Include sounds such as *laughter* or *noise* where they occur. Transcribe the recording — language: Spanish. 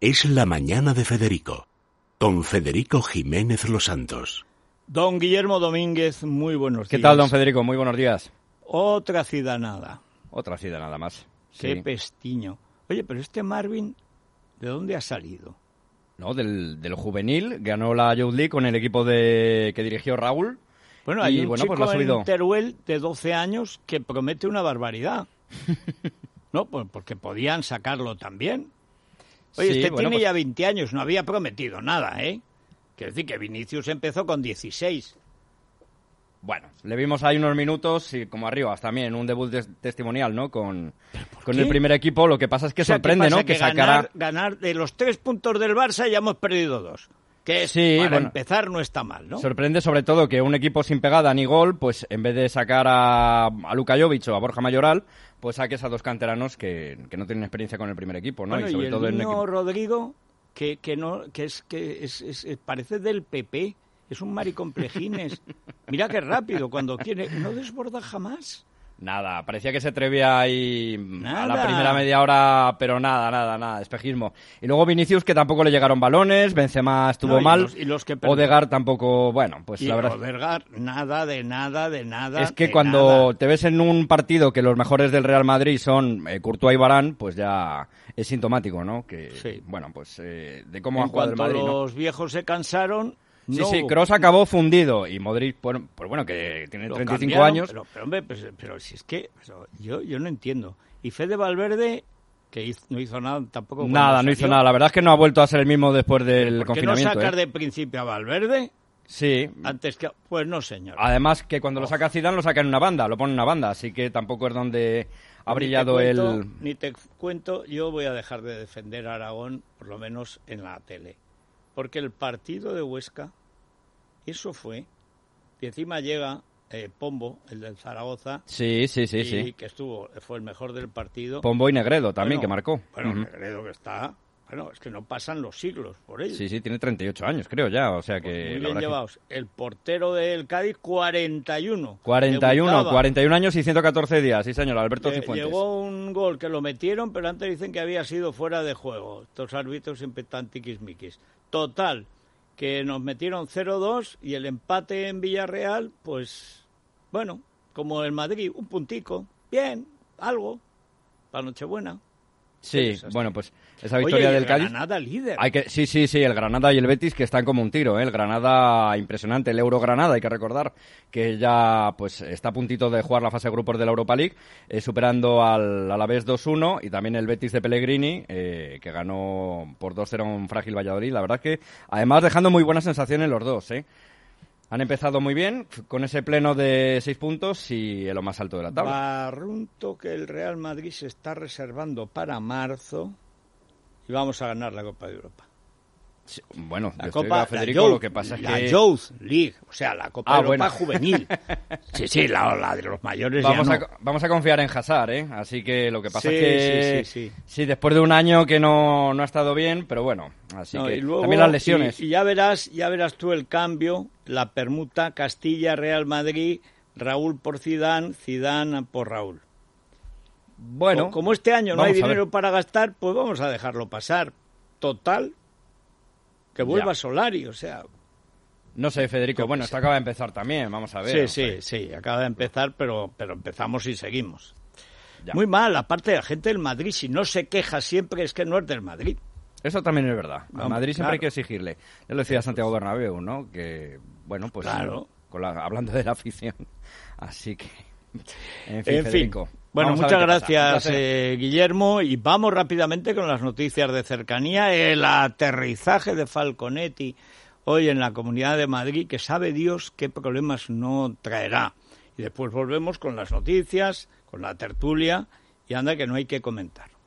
es La Mañana de Federico, con Federico Jiménez Los Santos. Don Guillermo Domínguez, muy buenos días. ¿Qué tal, don Federico? Muy buenos días. Otra ciudadanada. Otra ciudad nada más. Qué Sí. pestiño. Oye, pero este Marvin, ¿de dónde ha salido? No, del, del juvenil, ganó la Youth League con el equipo de que dirigió Raúl. Bueno, hay Y, un bueno, chico pues lo ha subido. en Teruel de 12 años que promete una barbaridad. *laughs* no, pues porque podían sacarlo también. Oye, Sí, este bueno, tiene pues- ya 20 años, no había prometido nada, ¿eh? Quiero decir que Vinicius empezó con 16. Bueno, le vimos ahí unos minutos y como arriba también un debut des- testimonial, ¿no? Con, con el primer equipo. Lo que pasa es que O sea, ¿qué sorprende, pasa? ¿no? Que, ganar, sacara. ganar de los tres puntos del Barça ya hemos perdido dos. Que Sí, para bueno. empezar no está mal, ¿no? Sorprende sobre todo que un equipo sin pegada ni gol, pues en vez de sacar a, a Luka Jovic o a Borja Mayoral, pues saques a dos canteranos que, que no tienen experiencia con el primer equipo, ¿no? Bueno, y, sobre el todo en niño equipo- Rodrigo, que, que no, que es que es, es- es- parece del PP, es un maricomplejines. Mira qué rápido cuando quiere, no desborda jamás. Nada, parecía que se atrevía ahí a la primera media hora, pero nada, nada, nada, espejismo. Y luego Vinicius, que tampoco le llegaron balones, Benzema estuvo No, y mal, los- y los que Odegaard tampoco, bueno, pues y la verdad Odegaard, nada de nada de nada. es que de cuando nada. te ves en un partido que los mejores del Real Madrid son eh, Courtois y Varane, pues ya es sintomático, ¿no? Que, Sí. bueno, pues eh, de cómo en jugado el Madrid, ¿no? los viejos se cansaron, Sí, no sí, Kroos acabó fundido y Modric, bueno, pues bueno, que tiene lo 35 cambiaron, años. Pero, pero, hombre, pues, pero si es que yo, yo no entiendo. Y Fede Valverde, que hizo- no hizo nada tampoco. Nada, no hizo nada. La verdad es que no ha vuelto a ser el mismo después del ¿Por qué no sacar ¿eh? de principio a Valverde Sí, antes que... Pues no, señor. Además que cuando lo saca Zidane lo saca en una banda, lo pone en una banda, así que tampoco es donde ha Ni brillado cuento- el... Ni te cuento, yo voy a dejar de defender a Aragón, por lo menos en la tele. Porque el partido de Huesca, eso fue. Y encima llega eh, Pombo, el del Zaragoza, Sí, sí, sí, y sí. que estuvo, fue el mejor del partido. Pombo y Negredo también, Bueno, que marcó. Bueno, Ujú. Negredo que está... Bueno, es que no pasan los siglos por ello. Sí, sí, tiene 38 años, creo ya, o sea que... Muy la bien que- llevados. El portero del Cádiz, 41. 41, Debutaba. 41 años y 114 días, sí señor, Alberto Eh, Cifuentes. llegó un gol que lo metieron, pero antes dicen que había sido fuera de juego. Estos árbitros siempre están tiquismiquis. Total, que nos metieron 0-2 y el empate en Villarreal, pues, bueno, como el Madrid, un puntico. Bien, algo. Para Nochebuena. Sí, bueno, pues esa Oye, victoria y del el Cádiz... Granada líder. Hay que, sí, sí, sí, el Granada y el Betis que están como un tiro, ¿eh? El Granada impresionante, el Euro Granada, hay que recordar que ya pues está a puntito de jugar la fase de grupos de la Europa League, eh, superando al Alavés 2-1 y también el Betis de Pellegrini, eh, que ganó por 2-0 un frágil Valladolid. La verdad que, además, dejando muy buenas sensaciones los dos, ¿eh? Han empezado muy bien, con ese pleno de seis puntos y en lo más alto de la tabla. Barrunto que el Real Madrid se está reservando para marzo y vamos a ganar la Copa de Europa. Bueno, La Copa, Federico, la lo que pasa es la que... Youth League, o sea, la Copa Ah, de Europa bueno. juvenil. *laughs* Sí, sí, la, la de los mayores ya Vamos, no. a, vamos a confiar en Hazard, ¿eh? Así que lo que pasa Sí, es que sí, sí, sí. sí, después de un año que no, no ha estado bien, pero bueno, así No, que y luego- también las lesiones. Y, y ya verás, ya verás tú el cambio, la permuta Castilla Real Madrid, Raúl por Zidane, Zidane por Raúl. bueno, Co- como este año no hay dinero para gastar, pues vamos a dejarlo pasar. Total, que vuelva Ya. Solari, o sea, no sé, Federico, bueno, esto acaba de empezar también, vamos a ver. Sí, sí, sí, acaba de empezar, pero, pero empezamos y seguimos. Ya. Muy mal, aparte de la gente del Madrid, si no se queja siempre es que no es del Madrid. Eso también es verdad. A Madrid siempre hay que exigirle. Ya lo decía Santiago Bernabéu, ¿no? Que, bueno, pues Claro. con la- hablando de la afición. Así que, en fin, En fin, Federico. Bueno, vamos muchas gracias, eh, Guillermo, y vamos rápidamente con las noticias de cercanía. El aterrizaje de Falconetti hoy en la Comunidad de Madrid, que sabe Dios qué problemas no traerá. Y después volvemos con las noticias, con la tertulia, y anda que no hay que comentar.